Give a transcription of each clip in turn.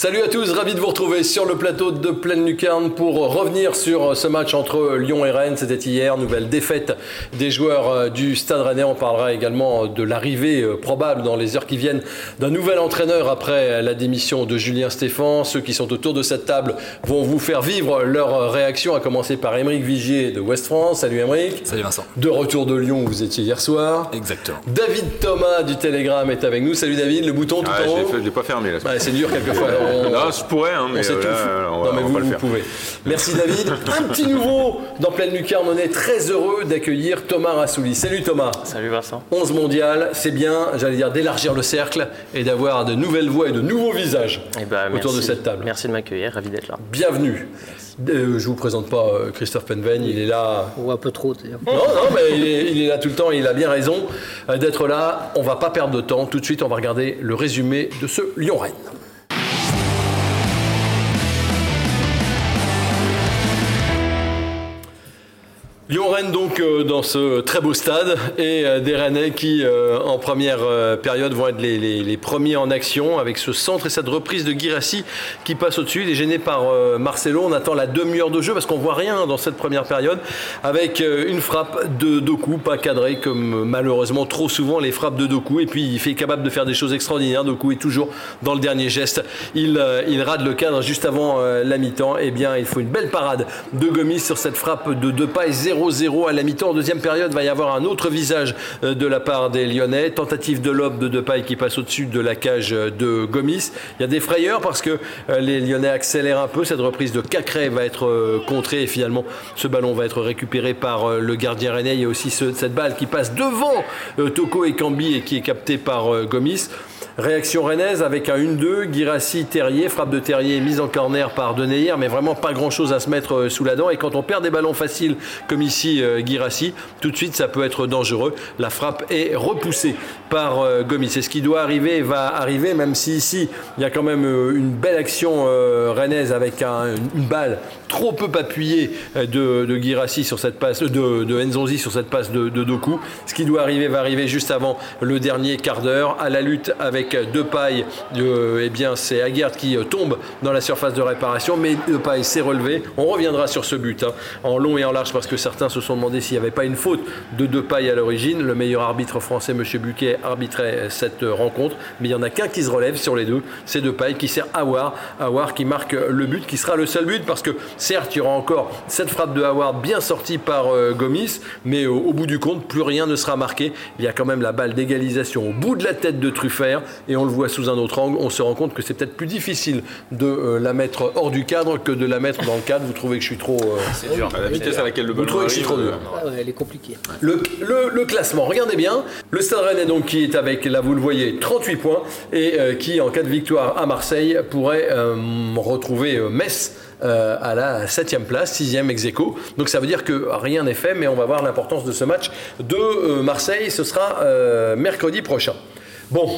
Salut à tous, ravi de vous retrouver sur le plateau de Pleine Lucarne pour revenir sur ce match entre Lyon et Rennes. C'était hier, nouvelle défaite des joueurs euh, du Stade Rennais. On parlera également de l'arrivée euh, probable dans les heures qui viennent d'un nouvel entraîneur après la démission de Julien Stéphan. Ceux qui sont autour de cette table vont vous faire vivre leur réaction, à commencer par Émeric Vigier de West France. Salut Émeric. Salut Vincent. De retour de Lyon où vous étiez hier soir. Exactement. David Thomas du Télégramme est avec nous. Salut David, le bouton tout ah, en haut. Je l'ai pas fermé là. C'est dur quelquefois. non, je pourrais, hein, mais on là, on va, non, mais on vous, pouvez. Merci David. Un petit nouveau dans Pleine Lucarne. On est très heureux d'accueillir Thomas Rassouli. Salut Thomas. Salut Vincent. 11 mondial, c'est bien, j'allais dire, d'élargir le cercle et d'avoir de nouvelles voix et de nouveaux visages Eh ben, autour merci. de cette table. Merci de m'accueillir, ravi d'être là. Bienvenue. Euh, je vous présente pas euh, Christophe Penven, il est là. Ou un peu trop d'ailleurs. Non, non, mais il est, il est là tout le temps, il a bien raison euh, d'être là. On va pas perdre de temps. Tout de suite, on va regarder le résumé de ce Lyon-Rennes. Lyon-Rennes donc euh, dans ce très beau stade et euh, des Rennais qui euh, en première euh, période vont être les, premiers en action avec ce centre et cette reprise de Guirassi qui passe au-dessus. Il est gêné par Marcelo. On attend la demi-heure de jeu parce qu'on voit rien dans cette première période avec une frappe de Doku, pas cadrée comme malheureusement trop souvent les frappes de Doku. Et puis il fait capable de faire des choses extraordinaires. Doku est toujours dans le dernier geste. Il, il rate le cadre juste avant la mi-temps. Eh bien, il faut une belle parade de Gomis sur cette frappe de Depay 0-0 à la mi-temps. En deuxième période, va y avoir un autre visage euh, de la part des Lyonnais. Tentative de lobe de Depay qui passe au-dessus de la cage euh, de Gomis. Il y a des frayeurs parce que euh, les Lyonnais accélèrent un peu. Cette reprise de Cacré va être contrée et finalement ce ballon va être récupéré par le gardien rennais. Il y a aussi ce- cette balle qui passe devant Toko et Cambi et qui est captée par Gomis. Réaction rennaise avec un 1-2, Guirassi, Terrier, frappe de Terrier mise en corner par Deneyer, mais vraiment pas grand chose à se mettre euh, sous la dent. Et quand on perd des ballons faciles comme ici euh, Guirassi, tout de suite ça peut être dangereux. La frappe est repoussée par euh, Gomis. C'est ce qui doit arriver et va arriver, même si ici il y a quand même une belle action rennaise avec un- une balle trop peu appuyée de, de Guirassi sur cette passe, de, de sur cette passe de, de Doku. Ce qui doit arriver va arriver juste avant le dernier quart d'heure à la lutte avec Depay. Euh, eh bien, c'est Aguerd qui euh, tombe dans la surface de réparation, mais Depay s'est relevé. On reviendra sur ce but hein, en long et en large parce que certains se sont demandé s'il n'y avait pas une faute de Depay à l'origine. Le meilleur arbitre français, M. Buquet, arbitrait cette euh, rencontre, mais il n'y en a qu'un qui se relève sur les deux. C'est Depay qui sert Awar. Awar qui marque le but, qui sera le seul but parce que certes, il y aura encore cette frappe de Howard bien sortie par euh, Gomis, mais au, au bout du compte, plus rien ne sera marqué. Il y a quand même la balle d'égalisation au bout de la tête de Truffert et on le voit sous un autre angle. On se rend compte que c'est peut-être plus difficile de euh, la mettre hors du cadre que de la mettre dans le cadre. Vous trouvez que je suis trop. euh, C'est dur. À la vitesse à laquelle le Vous ballon trouvez que je suis trop dur euh, Ah ouais, elle est compliquée. le, le- le classement, regardez bien. Le Stade Rennais donc qui est avec, là vous le voyez, 38 points et euh, qui en cas de victoire à Marseille pourrait euh, retrouver euh, Metz euh, à la 7 place, 6 ex aequo. Donc ça veut dire que rien n'est fait, mais on va voir l'importance de ce match de euh, Marseille. Ce sera euh, mercredi prochain. Bon.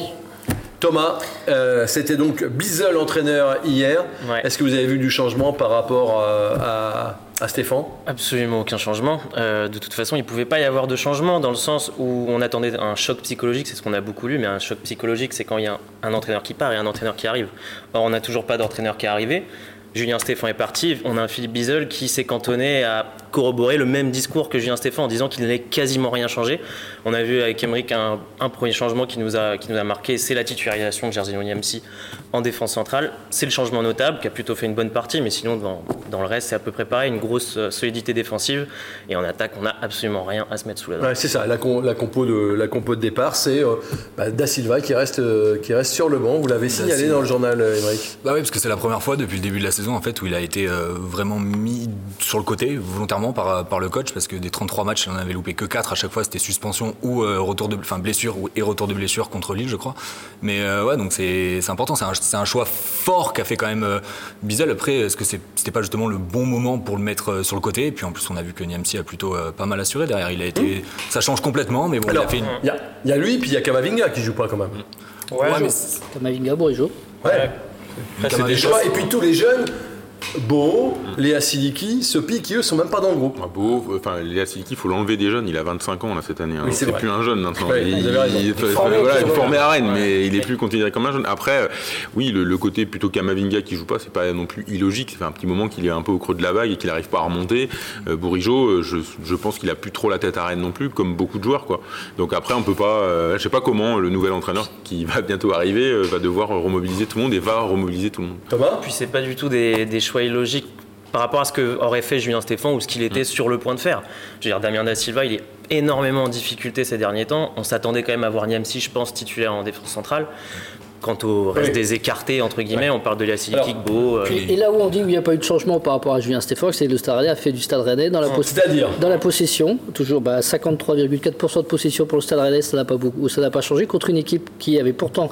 Thomas, euh, c'était donc Bizel entraîneur hier. Ouais. Est-ce que vous avez vu du changement par rapport euh, à, à Stéphane? Absolument aucun changement. Euh, de toute façon, il ne pouvait pas y avoir de changement dans le sens où on attendait un choc psychologique, c'est ce qu'on a beaucoup lu, mais un choc psychologique, c'est quand il y a un, un entraîneur qui part et un entraîneur qui arrive. Or, on n'a toujours pas d'entraîneur qui est arrivé. Julien Stéphan est parti. On a un Philippe Bizel qui s'est cantonné à corroborer le même discours que Julien Stéphan en disant qu'il n'allait quasiment rien changer. On a vu avec Emmerich un, un premier changement qui nous a, qui nous a marqué, c'est la titularisation de Jerzy Onyemsi en défense centrale. C'est le changement notable qui a plutôt fait une bonne partie, mais sinon dans, dans le reste c'est à peu près pareil, une grosse euh, solidité défensive et en attaque on n'a absolument rien à se mettre sous la dent. Ouais, c'est ça, la, com- la compo de, la compo de départ, c'est euh, bah, Da Silva qui reste, euh, qui reste sur le banc. Vous l'avez signalé dans le journal, euh, Émeric. Bah oui, parce que c'est la première fois depuis le début de la saison en fait où il a été euh, vraiment mis sur le côté volontairement par, par le coach parce que des 33 matchs, il en avait loupé que 4 à chaque fois, c'était suspension ou euh, retour de enfin blessure ou et retour de blessure contre Lille, je crois. Mais euh, ouais, donc c'est c'est important, c'est un, c'est un choix fort qu'a fait quand même euh, Bizel. Après, est-ce que c'est- c'était pas justement le bon moment pour le mettre euh, sur le côté? Et puis en plus, on a vu que Niamsi a plutôt euh, pas mal assuré derrière. Il a été, ça change complètement, mais bon, il Alors, a fait une. il y a, il y a lui, puis il y a Kamavinga qui joue pas quand même. Ouais, mais Kamavinga, Bourigeau. Ouais. Après, c'est des vois, Et puis tous les jeunes, Beau, Léa Siliki, Sopi, qui eux sont même pas dans le groupe. Ah, beau, enfin, Léa Siliki, il faut l'enlever des jeunes. Il a 25 ans là, cette année. hein. Oui, c'est plus un jeune maintenant. Ouais, il, est formé, voilà, il est c'est formé vrai. à Rennes, mais il est plus considéré comme un jeune. Après, euh, oui, le, le côté plutôt Kamavinga qui joue pas, c'est pas non plus illogique. Ça fait un petit moment qu'il est un peu au creux de la vague et qu'il n'arrive pas à remonter. Euh, Bourigeau, euh, je, je pense qu'il a plus trop la tête à Rennes non plus, comme beaucoup de joueurs, quoi. Donc après, on peut pas. euh, je sais pas comment le nouvel entraîneur qui va bientôt arriver euh, va devoir remobiliser tout le monde et va remobiliser tout le monde. Thomas? Puis c'est pas du tout des, des choix illogiques par rapport à ce que aurait fait Julien Stéphan ou ce qu'il était sur le point de faire. Je veux dire, Damien Da Silva, il est énormément en difficulté ces derniers temps. On s'attendait quand même à voir Niamsi, je pense, titulaire en défense centrale. Quant au reste Oui. des écartés, entre guillemets, on parle de Alors, Kikbo. euh, Et, et là où on dit qu'il n'y a pas eu de changement par rapport à Julien Stéphane, c'est que le Stade Rennais a fait du Stade Rennais dans la, pos- C'est-à-dire dans la possession, toujours bah, 53,4% de possession pour le Stade Rennais, ça n'a pas beaucoup, ça n'a pas changé contre une équipe qui avait pourtant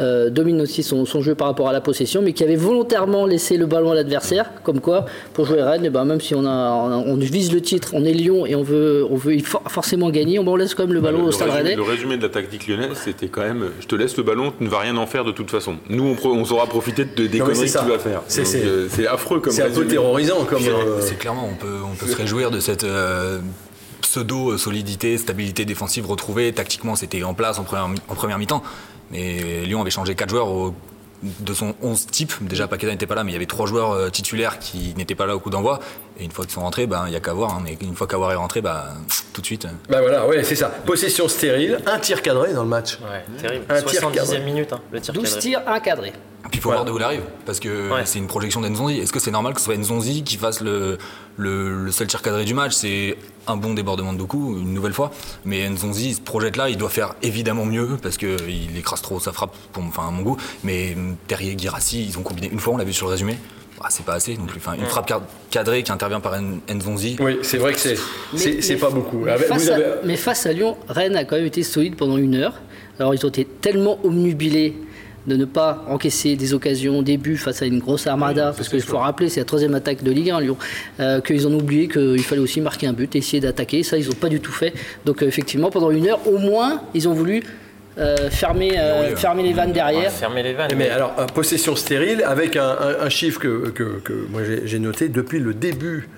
euh, dominé aussi son, son jeu par rapport à la possession, mais qui avait volontairement laissé le ballon à l'adversaire. Comme quoi, pour jouer Rennes, eh ben, même si on, a, on, vise le titre, on est Lyon et on veut, on veut for- forcément gagner, on, on laisse quand même le ballon le, au Stade résumé, Rennais. le résumé de la tactique lyonnaise, c'était quand même je te laisse le ballon, tu ne vas rien en faire de toute façon. Nous, on, saura profiter de, des Non, conneries c'est que tu ça. vas faire. C'est- euh, C'est affreux comme C'est un peu terrorisant comme. Euh, C'est clairement, on peut, on peut se réjouir de cette euh, pseudo-solidité, stabilité défensive retrouvée. Tactiquement, c'était en place en première, mi- en première mi-temps. Mais Lyon avait changé 4 joueurs au- de son 11 type. Déjà, Paqueta n'était pas là, mais il y avait 3 joueurs euh, titulaires qui n'étaient pas là au coup d'envoi. Et une fois qu'ils sont rentrés, ben, il n'y a qu'à voir. hein. Mais une fois qu'avoir est rentré, ben, tout de suite. euh, Bah voilà, ouais, c'est ça. Possession stérile, un tir cadré dans le match. Ouais, terrible. Un tir 70e cadré. minute, hein, le tir 12 cadré. tirs encadrés. Puis il faut Voilà. voir d'où il arrive, parce que Ouais. c'est une projection d'Enzonzi. Est-ce que c'est normal que ce soitEnzonzi qui fasse le, le, le seul tir cadré du match? C'est un bon débordement de Doku, une nouvelle fois. Mais Nzonzi, il se projette là, il doit faire évidemment mieux, parce qu'il écrase trop sa frappe, pour, enfin, à mon goût. Mais hum, Terrier, Girassi, ils ont combiné une fois, on l'a vu sur le résumé. Ah, c'est pas assez non plus. Enfin, une frappe cadrée qui intervient par Nzonzi. Oui, c'est vrai que c'est pas beaucoup. Mais Avec- face, vous avez- à, mais face à Lyon, Rennes a quand même été solide pendant une heure. Alors ils ont été tellement omnubilés de ne pas encaisser des occasions, des buts face à une grosse armada, parce qu'il faut rappeler, c'est la troisième attaque de Ligue 1 Lyon, euh, qu'ils ont oublié qu'il fallait aussi marquer un but, essayer d'attaquer. Ça, ils n'ont pas du tout fait. Donc euh, effectivement, pendant une heure, au moins, ils ont voulu euh, fermer, euh, Oui, fermer les vannes derrière. Fermer les vannes. Mais alors, possession stérile, avec un, un- un chiffre que, que- que moi j'ai- j'ai noté, depuis le début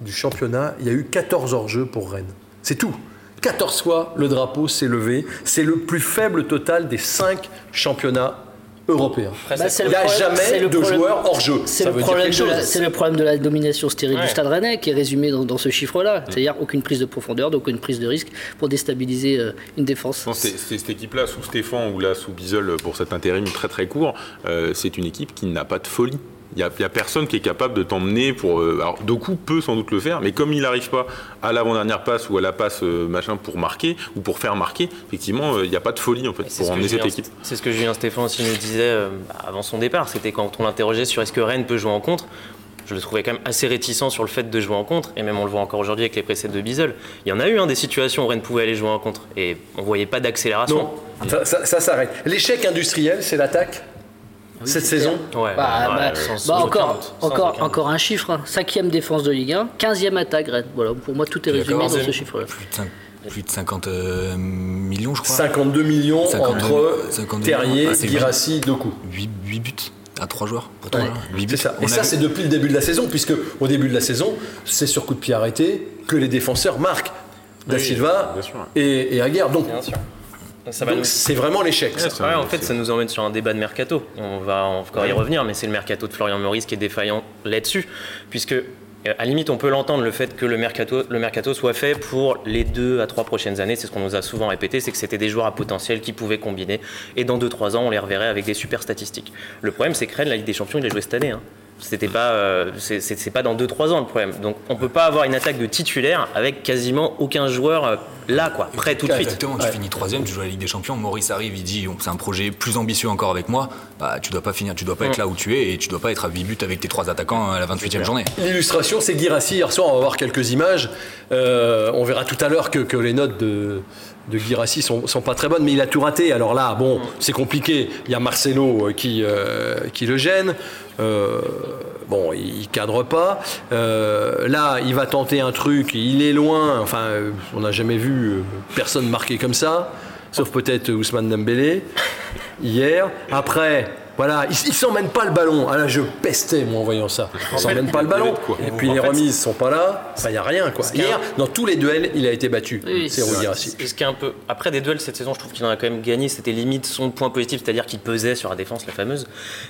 du championnat, il y a eu 14 hors-jeux pour Rennes. C'est tout. 14 fois le drapeau s'est levé. C'est le plus faible total des 5 championnats européens. Après, Bah, c'est Il le n'y a problème- c'est jamais le de problème- joueurs hors-jeu. C'est Ça le, c'est le problème de la domination stérile Ouais. du Stade Rennais qui est résumé dans, dans ce chiffre-là. C'est-à-dire aucune prise de profondeur, donc aucune prise de risque pour déstabiliser euh, une défense. Non, c'est- c'est- cette équipe-là, sous Stéphane ou là sous Bisol pour cet intérim très très court, euh, c'est une équipe qui n'a pas de folie. Il n'y a, il y a personne qui est capable de t'emmener pour. euh, alors, Doku peut sans doute le faire, mais comme il n'arrive pas à l'avant-dernière passe ou à la passe euh, machin pour marquer ou pour faire marquer, effectivement, euh, il n'y a pas de folie en fait pour emmener cette équipe. C'est ce que Julien Stéphane aussi nous disait euh, avant son départ. C'était quand on l'interrogeait sur est-ce que Rennes peut jouer en contre. Je le trouvais quand même assez réticent sur le fait de jouer en contre, et même on le voit encore aujourd'hui avec les précédents de Bizel. Il y en a eu hein, des situations où Rennes pouvait aller jouer en contre, et on voyait pas d'accélération. Non, ça, ça- ça s'arrête. L'échec industriel, c'est l'attaque cette saison. Ouais, Bah, ouais, bah, sans- bah, encore, aucun doute, sans encore, aucun doute. encore un chiffre. hein. Cinquième défense de Ligue 1, 15e attaque Rennes. Voilà, pour moi tout est résumé dans ce chiffre-là. Plus de, cinq- plus de 50 euh, millions, je crois. 52 millions 52 entre 52 Terrier, Ah, Girassi, Doku. 8, buts à 3 joueurs pour 3 Ouais, joueurs. Huit C'est buts. ça. Et ça, vu- c'est depuis le début de la saison, puisque au début de la saison, c'est sur coup de pied arrêté que les défenseurs marquent. Da Oui, Silva bien sûr. et, et Aguerre. Donc, Bien sûr. Ça donc nous- c'est vraiment l'échec. ça. Ouais, en fait, ça nous emmène sur un débat de mercato. On va encore y revenir, mais c'est le mercato de Florian Maurice qui est défaillant là-dessus, puisque euh, à la limite, on peut l'entendre le fait que le mercato, le mercato soit fait pour les deux à trois prochaines années. C'est ce qu'on nous a souvent répété, c'est que c'était des joueurs à potentiel qui pouvaient combiner, et dans deux trois ans, on les reverrait avec des super statistiques. Le problème, c'est que Rennes, la Ligue des Champions, il a joué cette année. hein. C'était pas, euh, c'est- pas dans 2-3 ans le problème. Donc on peut pas avoir une attaque de titulaire avec quasiment aucun joueur euh, là, quoi, prêt tout de suite. Exactement, tu finis troisième, tu joues à la Ligue des Champions. Maurice arrive, il dit c'est un projet plus ambitieux encore avec moi. Bah, tu dois pas finir, tu dois pas être là où tu es et tu dois pas être à 8 buts avec tes trois attaquants à la 28e journée. L'illustration, c'est Guirassi. Hier soir, on va voir quelques images. Euh, on verra tout à l'heure que, que les notes de, de Guirassi sont, sont pas très bonnes, mais il a tout raté. Alors là, bon, c'est compliqué. Il y a Marcelo euh, qui, euh, qui le gêne. Euh, bon, il cadre pas. Euh, là, il va tenter un truc. Il est loin. Enfin, on n'a jamais vu personne marquer comme ça, sauf peut-être Ousmane Dembélé hier. Après, voilà, il, il s'emmène pas le ballon. Ah là, je pestais moi en voyant ça. Il s'emmène pas le ballon. Et puis les remises sont pas là. Enfin, il y a rien quoi. qu'il y a Hier, dans tous les duels, il a été battu. Oui, c'est ce qui est un peu après des duels cette saison, je trouve qu'il en a quand même gagné. C'était limite son point positif, c'est-à-dire qu'il pesait sur la défense, la fameuse.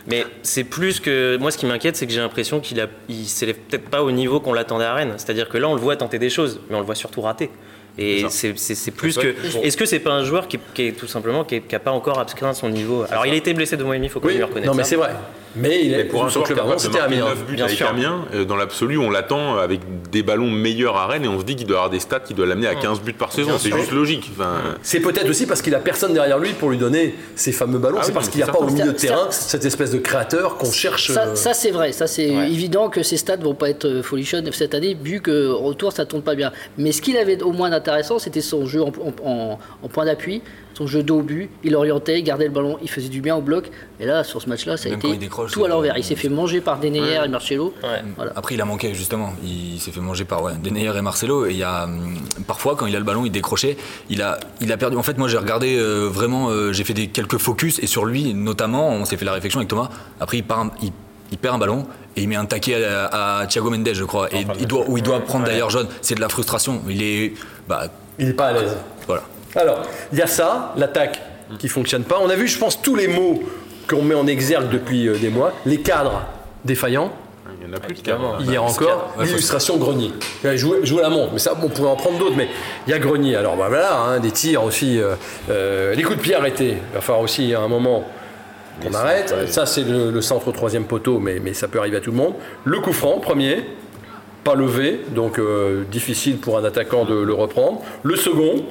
Mais c'est plus que moi, ce qui m'inquiète, c'est que j'ai l'impression qu'il a, il s'élève peut-être pas au niveau qu'on l'attendait à Rennes. C'est-à-dire que là, on le voit tenter des choses, mais on le voit surtout rater. Et c'est plus que. Est-ce que c'est pas un joueur qui, est- qui est tout simplement qui, est- qui a pas encore abscrit son niveau? Alors, il a été blessé deux mois et demi, il faut même lui reconnaître. non mais ça. c'est vrai. Mais il Mais est pour un joueur club capable de c'était marquer Amiens. 9 buts bien avec sûr. Amiens, euh, dans l'absolu, on l'attend avec des ballons meilleurs à Rennes et on se dit qu'il doit avoir des stats qui doivent l'amener à 15 buts par saison. C'est juste logique. Enfin, C'est peut-être aussi parce qu'il a personne derrière lui pour lui donner ces fameux ballons. Ah c'est oui, parce mais qu'il n'y a pas au milieu de terrain cette espèce de créateur qu'on cherche. Ça, euh, ça, c'est vrai, ça c'est Ouais. évident que ces stats vont pas être euh, folichonnes cette année, vu que au retour ça tourne pas bien. Mais ce qu'il avait au moins d'intéressant, c'était son jeu en, en- en- en point d'appui, son jeu dos au but. Il orientait, il gardait le ballon, il faisait du bien au bloc. Et là, sur ce match-là, ça a Même quand été il décroche, tout à l'envers. Il s'est fait manger par Denayer et Marcelo. Ouais. Voilà. Après, il a manqué justement. Il s'est fait manger par ouais, Denayer et Marcelo. Et il y a hum, parfois, quand il a le ballon, il décrochait. Il a, il a perdu. En fait, moi, j'ai regardé euh, vraiment. euh, j'ai fait des quelques focus et sur lui, notamment, on s'est fait la réflexion avec Thomas. Après, il, part un- il, il perd un ballon et il met un taquet à, à Thiago Mendes, je crois. Et il doit, où il doit prendre d'ailleurs jaune. C'est de la frustration. Il est, bah, Il n'est pas à l'aise. voilà. Alors, il y a ça, l'attaque qui fonctionne pas. On a vu, je pense, tous les mots qu'on met en exergue depuis euh, des mois. Les cadres défaillants. il y en a plus de cadres. Hier encore, l'illustration Grenier. Jouer, jouer la montre, mais ça, on pourrait en prendre d'autres, mais il y a Grenier. Alors bah, voilà, hein, des tirs aussi. euh, euh, les coups de pied arrêtés. Il va falloir aussi à un moment qu'on arrête. Ça, c'est le, le centre au troisième poteau, mais, mais ça peut arriver à tout le monde. Le coup franc, premier, pas levé, donc euh, difficile pour un attaquant de le reprendre. Le second,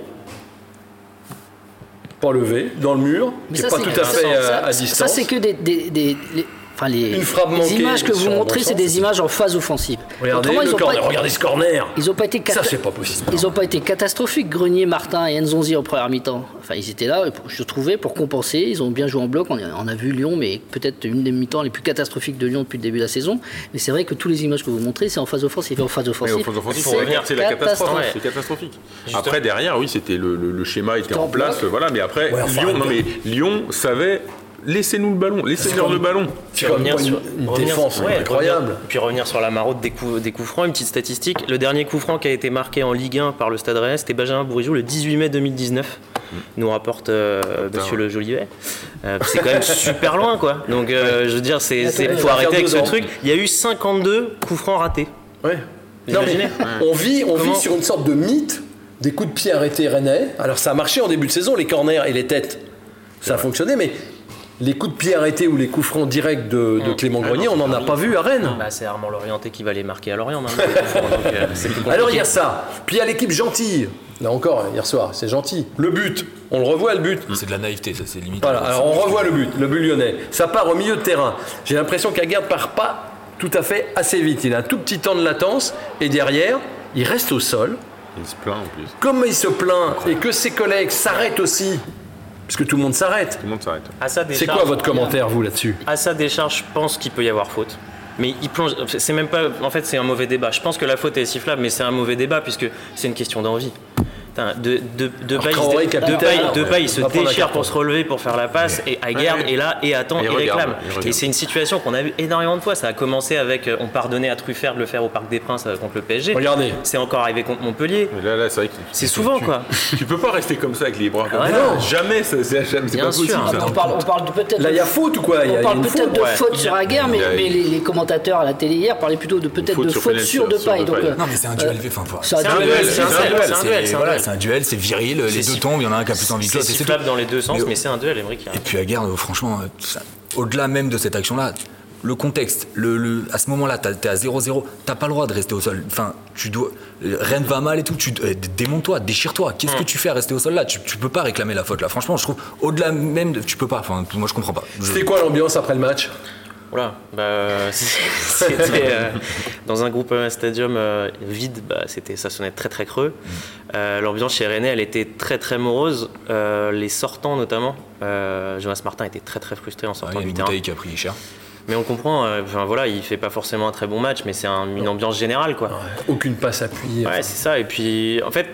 levé, dans le mur, Mais qui ça, n'est pas tout à ça, fait euh, ça- à ça, distance. c'est que des, des- des- les, enfin, les, Une frappe les manquée images que vous montrez, c'est des images en phase offensive. Regardez Autrement, le ils ont corner, pas- regardez ce corner. Ils n'ont pas été Ça, cata- c'est pas possible. Ils n'ont pas été catastrophiques, Grenier, Martin et Nzonzi en première mi-temps. Enfin, ils étaient là, je trouvais, pour compenser. Ils ont bien joué en bloc. On a, on a vu Lyon, mais peut-être une des mi-temps les plus catastrophiques de Lyon depuis le début de la saison. Mais c'est vrai que tous les images que vous montrez, c'est en phase offensive. Et en phase Mais offensive, c'est pour revenir, c'est la catastrophe. catastrophe. C'est catastrophique. Justement. Après, derrière, oui, c'était le, le- le schéma était en en place, place. voilà. Mais après, Ouais, enfin, Lyon, non mais Lyon savait. Laissez-nous le ballon, laissez-leur le ballon. Quand même pas une, une défense ouais, incroyable. revenir- puis revenir sur la maraude des coups, des coups francs, une petite statistique. Le dernier coup franc qui a été marqué en Ligue 1 par le Stade Rennais, c'était Benjamin Bourigeau le 18 mai 2019. Nous rapporte euh, Monsieur Le Jolivet. Euh, c'est quand même super loin, quoi. Donc, euh, je veux dire, c'est, faut arrêter avec ce ans. truc. Il y a eu 52 coups francs ratés. Ouais. Non, mais on vit, on Comment vit sur une sorte de mythe des coups de pied arrêtés rennais. Alors ça a marché en début de saison, les corners et les têtes, ça a fonctionné, mais les coups de pied arrêtés ou les coups francs directs de, de Clément Grenier, on n'en a pas vu à Rennes. Bah, c'est Armand Lorienté qui va les marquer à Lorient maintenant. donc, euh, Alors il y a ça. Puis il y a l'équipe gentille. Là encore, hier soir, c'est gentil. Le but, on le revoit le but. C'est de la naïveté, ça, c'est limite. Voilà, alors on revoit le but, le but lyonnais. Ça part au milieu de terrain. J'ai l'impression qu'Aguerd part pas tout à fait assez vite. Il a un tout petit temps de latence et derrière, il reste au sol. Il se plaint en plus. Comme il se plaint et que ses collègues s'arrêtent aussi, parce que tout le monde s'arrête. Tout le monde s'arrête. C'est quoi votre commentaire, vous, là-dessus À sa décharge, je pense qu'il peut y avoir faute. Mais il plonge. C'est même pas. En fait, c'est un mauvais débat. Je pense que la faute est sifflable, mais c'est un mauvais débat puisque c'est une question d'envie. Putain, De, de, de Paille, Traoré, il se- de déchire pour se relever, pour faire la passe, et Aguerd Ouais. est là et attend Et et, regarde, réclame. Et c'est une situation qu'on a vu énormément de fois. Ça a commencé avec. euh, On pardonnait à Truffert de le faire au Parc des Princes euh, contre le PSG. Regardez. C'est encore arrivé contre Montpellier. Mais là, là c'est vrai que C'est souvent, tu- quoi. Tu peux pas rester comme ça avec les bras comme Ouais, ça. non. Jamais, ça- c'est jamais- c'est Bien pas possible. sûr. ça. on parle, on parle de peut-être. Là, il y a faute ou quoi? Il y a- il On parle peut-être de faute sur a- la guerre, mais, les, commentateurs à la télé hier parlaient plutôt de peut-être de faute sur de. Depay. Donc, euh, Non, mais c'est un duel. C'est un duel. c'est un duel. C'est un duel, c'est viril, les deux tombent, il y en a un qui a plus envie que C'est l'autre. et c'est dans les deux sens, Mais- mais c'est un duel, Emmerich. Et puis à Garde, franchement, euh, au-delà même de cette action-là, le contexte, le, le- à ce moment-là, t'es à 0-0, t'as pas le droit de rester au sol. Enfin, tu dois. Rennes va mal et tout, tu euh, démonte-toi, déchire-toi. Qu'est-ce que tu fais à rester au sol là? Tu, tu peux pas réclamer la faute là. Franchement, je trouve, au-delà même de. Tu peux pas. Enfin, moi, je comprends pas. Je- C'était quoi l'ambiance après le match? Voilà, bah, c'était euh, dans un groupe euh, stadium euh, vide, bah, c'était, ça sonnait très très creux. Euh, l'ambiance chez René, elle était très très morose. Euh, les sortants notamment, euh, Jonas Martin était très très frustré en sortant il y a du une terrain. qui a pris cher. Mais on comprend, euh, enfin voilà, il fait pas forcément un très bon match, mais c'est un- une ambiance générale quoi. Aucune passe appuyée. Ouais, c'est ça. Et puis en fait,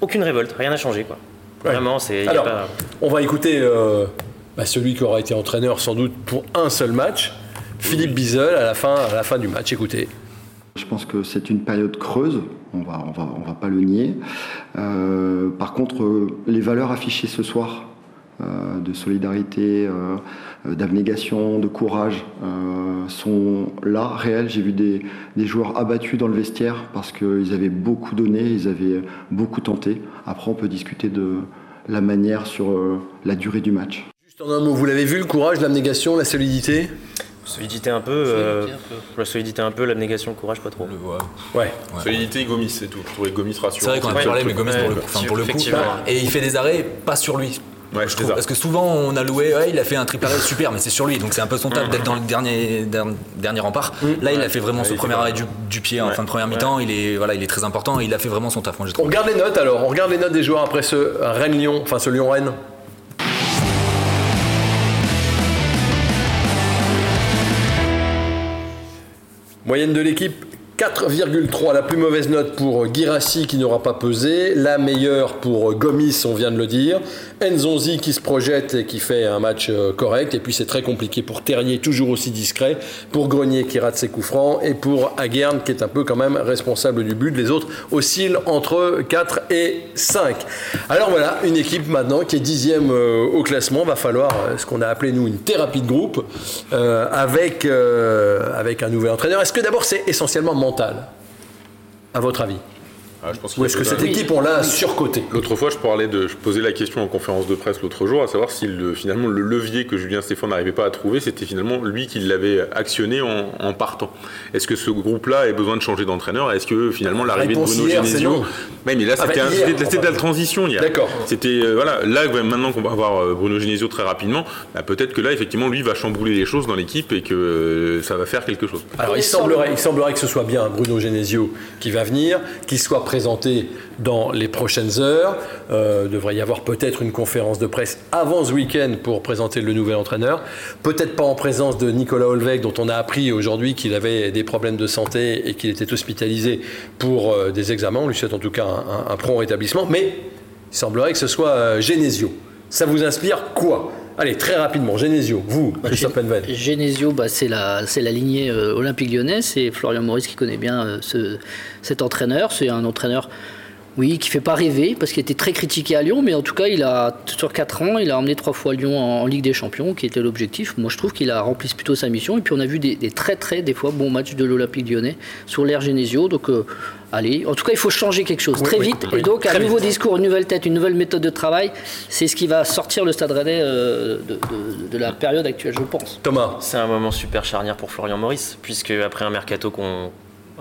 aucune révolte, rien n'a changé quoi. Ouais. Vraiment, c'est. y a Alors, pas- on va écouter euh, bah, celui qui aura été entraîneur sans doute pour un seul match, Philippe Bizel, à la fin, à la fin du match. Écoutez. Je pense que c'est une période creuse, on va, on va, on va pas le nier. Euh, par contre, euh, les valeurs affichées ce soir, euh, de solidarité, euh, d'abnégation, de courage, euh, sont là, réelles. J'ai vu des, des joueurs abattus dans le vestiaire parce qu'ils avaient beaucoup donné, ils avaient beaucoup tenté. Après, on peut discuter de la manière sur euh, la durée du match. Juste en un mot, vous l'avez vu, le courage, l'abnégation, la solidité Solidité un peu, euh, la solidité un peu, l'abnégation, le courage pas trop. Le- ouais. Ouais. Solidité, Gomis, c'est tout. Je trouvais Gomis C'est rassurant. vrai qu'on a Ouais. parlé, mais pour le, Ouais, enfin, pour le coup. Et il fait des arrêts pas sur lui. Ouais, je c'est trouve. Parce que souvent on a loué, ouais, il a fait un triple arrêt super, mais c'est sur lui, donc c'est un peu son taf d'être dans le dernier, dernier, dernier rempart. Là, il a fait vraiment son premier arrêt du, du pied en fin de première mi-temps. Il est, voilà, il est très important. Il a fait vraiment son taf. Moi, On regarde les notes alors, on regarde les notes des joueurs après ce Rennes-Lyon, enfin ce Lyon-Rennes. Moyenne de l'équipe 4,3, la plus mauvaise note pour Girassi qui n'aura pas pesé, la meilleure pour Gomis, on vient de le dire, Nzonzi qui se projette et qui fait un match euh, correct, et puis c'est très compliqué pour Terrier, toujours aussi discret, pour Grenier qui rate ses coups francs, et pour Aguerne qui est un peu quand même responsable du but, les autres oscillent entre 4 et 5. Alors voilà, une équipe maintenant qui est dixième euh, au classement, va falloir euh, ce qu'on a appelé nous une thérapie de groupe, avec, avec un nouvel entraîneur. Est-ce que d'abord c'est essentiellement mental à votre avis? Ah, je pense qu'il Ou est-ce que cette équipe, on l'a surcotée L'autre fois, je parlais de, je posais la question en conférence de presse l'autre jour, à savoir si le, finalement le levier que Julien Stéphane n'arrivait pas à trouver, c'était finalement lui qui l'avait actionné en, en partant. Est-ce que ce groupe-là a besoin de changer d'entraîneur? Est-ce que finalement l'arrivée de Bruno hier, Genesio, mais, mais là Ah bah, c'était c'était de la transition hier. D'accord. C'était euh, voilà, là maintenant qu'on va avoir euh, Bruno Genesio très rapidement, bah, peut-être que là effectivement lui va chambouler les choses dans l'équipe et que euh, ça va faire quelque chose. Alors il semblerait, il semblerait que ce soit bien Bruno Genesio qui va venir, qu'il soit présenté dans les prochaines heures. Euh, devrait y avoir peut-être une conférence de presse avant ce week-end pour présenter le nouvel entraîneur. Peut-être pas en présence de Nicolas Olvec dont on a appris aujourd'hui qu'il avait des problèmes de santé et qu'il était hospitalisé pour euh, des examens. On lui souhaite en tout cas un prompt rétablissement. Mais il semblerait que ce soit euh, Genesio. Ça vous inspire quoi? Allez, très rapidement, Genesio, vous, Christophe Penven. Genesio, bah, c'est la, c'est la lignée euh, olympique lyonnais. C'est Florian Maurice qui connaît bien euh, ce- cet entraîneur. C'est un entraîneur, oui, qui fait pas rêver parce qu'il était très critiqué à Lyon, mais en tout cas, il a sur 4 ans, il a emmené trois fois Lyon en, en Ligue des Champions, qui était l'objectif. Moi, je trouve qu'il a rempli plutôt sa mission. Et puis, on a vu des, des très, très, des fois, bons matchs de l'Olympique lyonnais sur l'ère Genesio. Donc, euh, allez, en tout cas, il faut changer quelque chose Oui, très oui, vite. oui, et donc, un nouveau vite. discours, une nouvelle tête, une nouvelle méthode de travail, c'est ce qui va sortir le Stade Rennais euh, de, de- de la période actuelle, je pense. Thomas. C'est un moment super charnière pour Florian Maurice, puisque après un mercato qu'on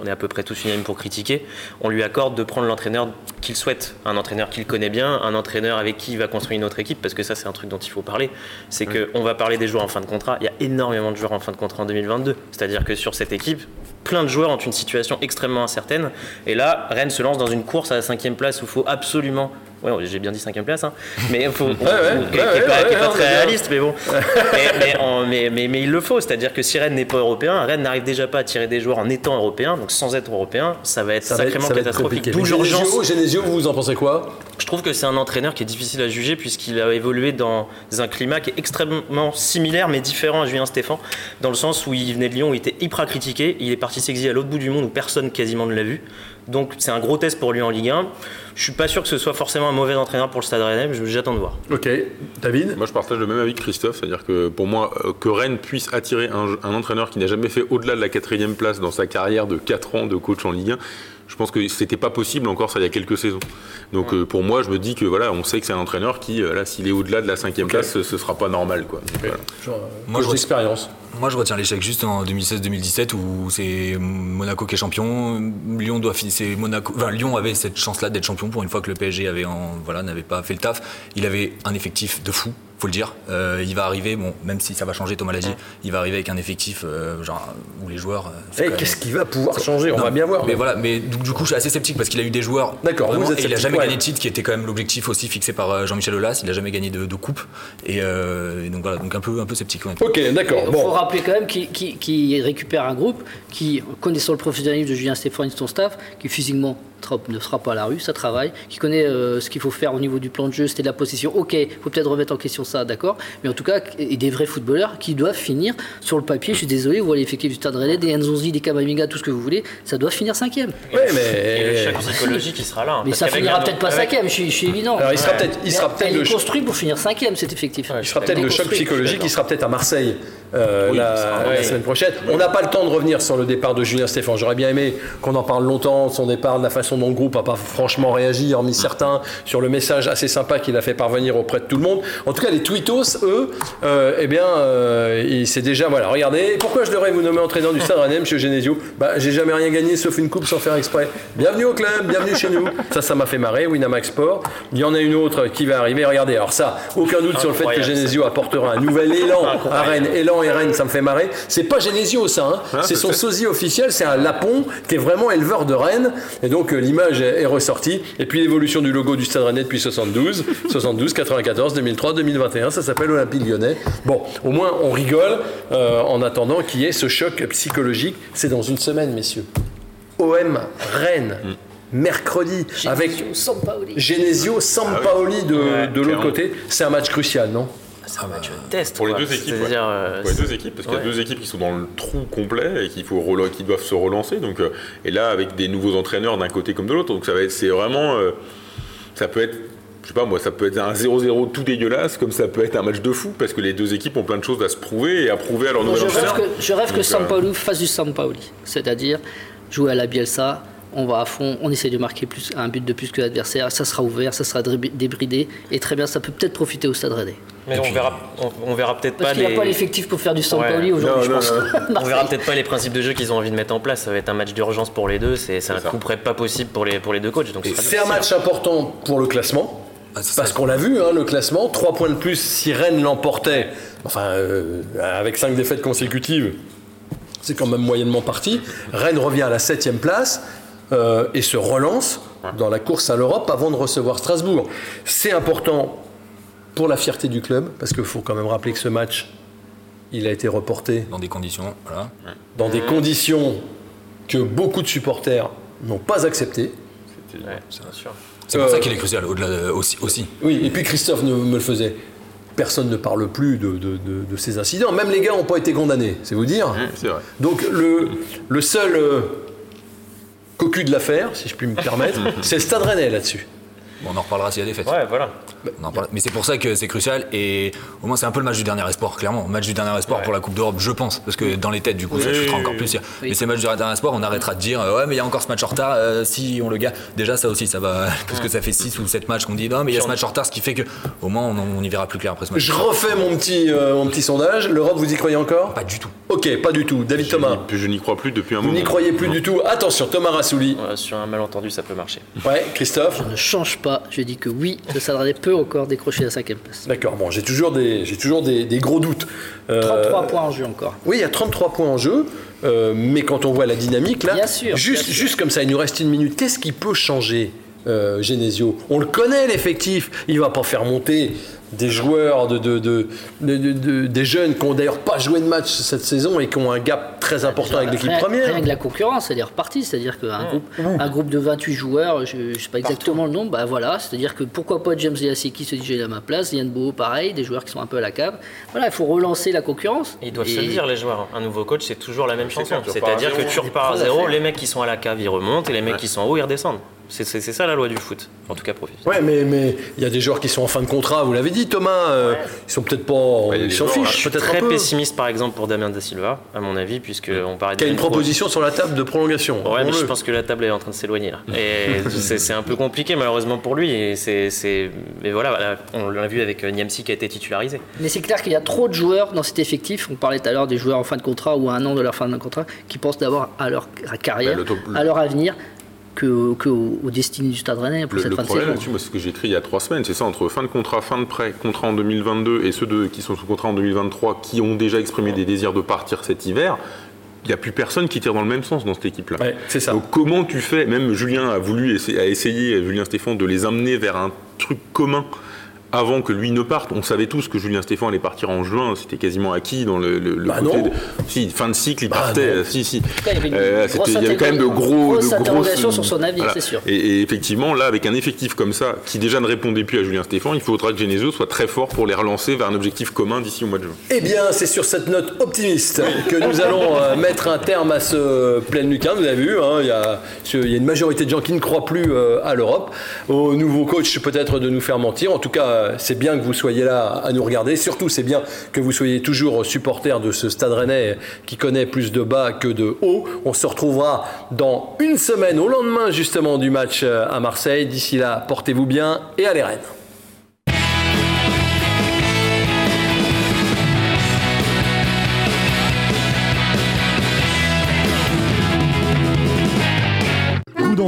on est à peu près tous unanimes pour critiquer, on lui accorde de prendre l'entraîneur qu'il souhaite, un entraîneur qu'il connaît bien, un entraîneur avec qui il va construire une autre équipe, parce que ça c'est un truc dont il faut parler, c'est qu'on va parler des joueurs en fin de contrat, il y a énormément de joueurs en fin de contrat en 2022, c'est-à-dire que sur cette équipe, plein de joueurs ont une situation extrêmement incertaine, et là, Rennes se lance dans une course à la cinquième place où il faut absolument... Ouais, j'ai bien dit cinquième place, hein. mais il faut, qui est ouais, qui est ouais, pas, très réaliste, mais bon. mais, mais, mais, mais- mais il le faut, c'est-à-dire que si Rennes n'est pas européen, Rennes n'arrive déjà pas à tirer des joueurs en étant européen, donc sans être européen, ça va être Ça va être, sacrément ça catastrophique. D'où l'urgence. Genesio, vous en pensez quoi? Je trouve que c'est un entraîneur qui est difficile à juger puisqu'il a évolué dans un climat qui est extrêmement similaire mais différent à Julien Stéphan, dans le sens où il venait de Lyon, où il était hyper critiqué, il est parti s'exiler à l'autre bout du monde où personne quasiment ne l'a vu. Donc c'est un gros test pour lui en Ligue 1. Je suis pas sûr que ce soit forcément un mauvais entraîneur pour le Stade Rennais, mais j'attends de voir. Ok. David? Moi, je partage le même avis que Christophe, c'est-à-dire que pour moi, euh, que Rennes puisse attirer un, un entraîneur qui n'a jamais fait au-delà de la quatrième place dans sa carrière de 4 ans de coach en Ligue 1, Je pense que c'était pas possible encore ça il y a quelques saisons. Donc euh, pour moi, je me dis que voilà, on sait que c'est un entraîneur qui, euh, là, s'il est au-delà de la cinquième place, ce, ce sera pas normal, quoi. Donc, voilà. Moi, je d'expérience. Moi, je retiens l'échec juste en 2016-2017 où c'est Monaco qui est champion. Lyon doit finir. c'est Monaco. Enfin, Lyon avait cette chance-là d'être champion pour une fois que le PSG avait en, voilà n'avait pas fait le taf. Il avait un effectif de fou, faut le dire. Euh, il va arriver, bon, même si ça va changer, Thomas l'a dit, il va arriver avec un effectif euh, genre où les joueurs. euh, c'est Eh, quand même- Qu'est-ce qui va pouvoir changer On Non, va bien voir. Mais voilà, mais du, du coup, je suis assez sceptique parce qu'il a eu des joueurs. D'accord, vous êtes et il a jamais ouais. gagné de titre, qui était quand même l'objectif aussi fixé par euh, Jean-Michel Aulas. Il a jamais gagné de, de coupe. Et, euh, et donc voilà, donc un peu, un peu sceptique. honnêtement. Ok, d'accord. Il faut Bon. rappeler quand même qu'il qu'il- qu'il récupère un groupe qui, connaissant le professionnalisme de Julien Stéphane et son staff, qui physiquement ne sera pas à la rue, ça travaille, qui connaît euh, ce qu'il faut faire au niveau du plan de jeu, c'était de la position. Ok, il faut peut-être remettre en question ça, d'accord, mais en tout cas, et des vrais footballeurs qui doivent finir sur le papier. Je suis désolé, vous voyez l'effectif du Stade Rennais, des Nzonzi, des Kamavinga, tout ce que vous voulez, ça doit finir cinquième. Ouais, Et le mais. choc psychologique, il sera là. hein, Mais ça finira peut-être pas avec- cinquième, je suis, je suis évident. Alors, il sera peut-être, il Mais sera peut-être le construit pour finir cinquième cet effectif. Il sera peut-être le choc psychologique, il sera peut-être à Marseille euh, Oui, la, la ouais. semaine prochaine. On n'a pas le temps de revenir sur le départ de Julien Stéphane. J'aurais bien aimé qu'on en parle longtemps de son départ, de la façon dont le groupe n'a pas franchement réagi, hormis certains, sur le message assez sympa qu'il a fait parvenir auprès de tout le monde. En tout cas, les tweetos, eux, euh, eh bien, euh, c'est déjà, voilà, regardez, pourquoi je devrais vous nommer entraîneur du Stade Rennais, monsieur Genesio? Bah, j'ai jamais rien gagné sauf une coupe sans faire exprès. Bienvenue au club, bienvenue chez nous. Ça, ça m'a fait marrer, Winamax Sport. Il y en a une autre qui va arriver. Regardez, alors ça, aucun doute sur le fait que Genesio apportera un nouvel élan à Rennes. Élan et Rennes, ça me fait marrer. C'est pas Genesio, ça. hein. c'est son sosie officiel, c'est un Lapon qui est vraiment éleveur de Rennes. Et donc, euh, l'image est, est ressortie. Et puis, l'évolution du logo du Stade Rennais depuis 72, 72, 94, 2003, 2021, ça s'appelle Olympique Lyonnais. Bon, au moins, on rigole euh, en attendant qu'il y ait ce choc psychologique. C'est dans une semaine, messieurs. OM Rennes. Mercredi, avec Genesio, Sampaoli. Genesio, Sampaoli de, Ouais, de l'autre côté. C'est un match crucial, non? C'est un match test. Pour les deux équipes, ouais. Euh, Pour les deux équipes, parce qu'il y a ouais. deux équipes qui sont dans le trou complet et qu'il faut qui doivent se relancer. Donc, euh, et là, avec des nouveaux entraîneurs d'un côté comme de l'autre, donc ça va être, c'est vraiment, euh, ça peut être, je sais pas moi, ça peut être un 0-0 tout dégueulasse, comme ça peut être un match de fou, parce que les deux équipes ont plein de choses à se prouver et à prouver à leur nouvel je rêve entraîneur. que, je rêve que Donc, euh, Sampaoli fasse du Sampaoli. C'est-à-dire jouer à la Bielsa, on va à fond, on essaie de marquer plus, un but de plus que l'adversaire, ça sera ouvert, ça sera débridé, et très bien, ça peut peut-être profiter au Stade Rennais. Mais on verra, on, on verra peut-être Parce pas qu'il n'y a les. pas l'effectif pour faire du Sampaoli Ouais. aujourd'hui, Non, je non, pense. non, On verra peut-être pas les principes de jeu qu'ils ont envie de mettre en place. Ça va être un match d'urgence pour les deux. C'est c'est un ça. coup près pas possible pour les, pour les deux coachs. C'est un match important pour le classement. Ah, Parce ça. qu'on l'a vu, hein, le classement, 3 points de plus si Rennes l'emportait, enfin euh, avec 5 défaites consécutives, c'est quand même moyennement parti. Rennes revient à la 7 place euh, et se relance dans la course à l'Europe avant de recevoir Strasbourg. C'est important pour la fierté du club, parce qu'il faut quand même rappeler que ce match, il a été reporté Dans des conditions, voilà. dans des conditions que beaucoup de supporters n'ont pas acceptées. Ouais, bien sûr. C'est pour Euh, ça qu'il est crucial, au-delà de- aussi. aussi. Oui, et puis Christophe ne- me le faisait. Personne ne parle plus de, de- de- de ces incidents. Même les gars n'ont pas été condamnés, c'est vous dire. C'est vrai. Donc le, le seul euh, cocu de l'affaire, si je puis me permettre, c'est le Stade Rennais là-dessus. Bon, on en reparlera s'il y a des fêtes. Ouais, voilà. Mais c'est pour ça que c'est crucial et au moins c'est un peu le match du dernier espoir, clairement. Match du dernier espoir Ouais. pour la Coupe d'Europe, je pense. Parce que dans les têtes, du coup, ça chutera oui, encore oui. plus. Mais c'est le match du dernier espoir, on arrêtera de dire ouais, mais il y a encore ce match en retard, euh, si on le gagne. Déjà, ça aussi, ça va. Parce que ça fait 6 ou 7 matchs qu'on dit non, mais il y a ce match en retard, ce qui fait que au moins on, on y verra plus clair après ce match. Je refais mon petit, euh, mon petit sondage. L'Europe, vous y croyez encore? Pas du tout. Ok, pas du tout. David Thomas, Je n'y- Je n'y crois plus depuis un vous moment. n'y croyez plus du tout. Attention, Thomas Rassouli. Ouais, sur un malentendu, ça peut marcher. Ouais, Christophe. ne change pas, je dis que oui, le Rennais peut encore décrocher la cinquième place. D'accord, bon, j'ai toujours des, j'ai toujours des, des gros doutes. Euh, 33 points en jeu encore. Oui, il y a 33 points en jeu, euh, mais quand on voit la dynamique, là, Bien sûr, juste, bien sûr. juste comme ça, il nous reste une minute. Qu'est-ce qui peut changer, euh, Genesio On le connaît, l'effectif. Il va pas faire monter des joueurs, de, de- de- de- de- de- des jeunes qui ont d'ailleurs pas joué de match cette saison et qui ont un gap très important avec l'équipe première. Rien que la concurrence, elle est repartie. C'est-à-dire qu'un groupe, un groupe de 28 joueurs, je ne sais pas exactement le nombre, bah voilà. C'est-à-dire que pourquoi pas James Yassi qui se dit j'ai à ma place, Yann Beau pareil, des joueurs qui sont un peu à la cave. Voilà, il faut relancer la concurrence. Et ils doivent Et- se le dire, les joueurs. Un nouveau coach, c'est toujours la même chanson. C'est-à-dire que tu repars à zéro, les mecs qui sont à la cave, ils remontent, et les mecs qui sont en haut, ils redescendent. C'est ça la loi du foot. En tout cas, professionnel. Ouais, mais mais il y a des joueurs qui sont en fin de contrat, vous l'avez dit. Thomas, euh, ils sont peut-être pas. ils s'en fichent, Je suis peut-être un très peu. pessimiste par exemple pour Damien Da Silva, à mon avis, puisque on parlait de Qui a une proposition sur la table de prolongation. Ouais, mais je pense que la table est en train de s'éloigner là. Et c'est un peu compliqué malheureusement pour lui. Et c'est, mais voilà, on l'a vu avec euh, Niamsi qui a été titularisé. Mais c'est clair qu'il y a trop de joueurs dans cet effectif. On parlait tout à l'heure des joueurs en fin de contrat ou à un an de leur fin de contrat qui pensent d'abord à leur carrière, Bah, à leur avenir, que, que aux, aux destinées du Stade Rennais pour Le, cette le fin de problème saison. là-dessus, moi, c'est ce que j'ai écrit il y a trois semaines, c'est ça, entre fin de contrat, fin de prêt, contrat en 2022 et ceux de, qui sont sous contrat en 2023 qui ont déjà exprimé des désirs de partir cet hiver, il n'y a plus personne qui tire dans le même sens dans cette équipe-là. Ouais, c'est ça. Donc comment tu fais, même Julien a voulu essayer, a essayé, Julien Stéphane, de les amener vers un truc commun avant que lui ne parte. On savait tous que Julien Stéphane allait partir en juin, c'était quasiment acquis dans le, le, le Bah côté non. de- Si, fin de cycle, il Bah partait. non. si, si. cas, il y Euh, il y avait quand même de gros, grosse de grosses- sur son avenir, c'est sûr. Et, et effectivement, là, avec un effectif comme ça, qui déjà ne répondait plus à Julien Stéphane, il faudra que Genesio soit très fort pour les relancer vers un objectif commun d'ici au mois de juin. Eh bien, c'est sur cette note optimiste que nous allons euh, mettre un terme à ce plein Lucan. Vous avez vu, hein, il y, a, il y a une majorité de gens qui ne croient plus euh, à l'Europe. Au nouveau coach, peut-être de nous faire mentir. En tout cas, euh, c'est bien que vous soyez là à nous regarder. Surtout, c'est bien que vous soyez toujours supporters de ce Stade Rennais qui connaît plus de bas que de haut. On se retrouvera dans une semaine, au lendemain justement du match euh, à Marseille. D'ici là, portez-vous bien et allez Rennes.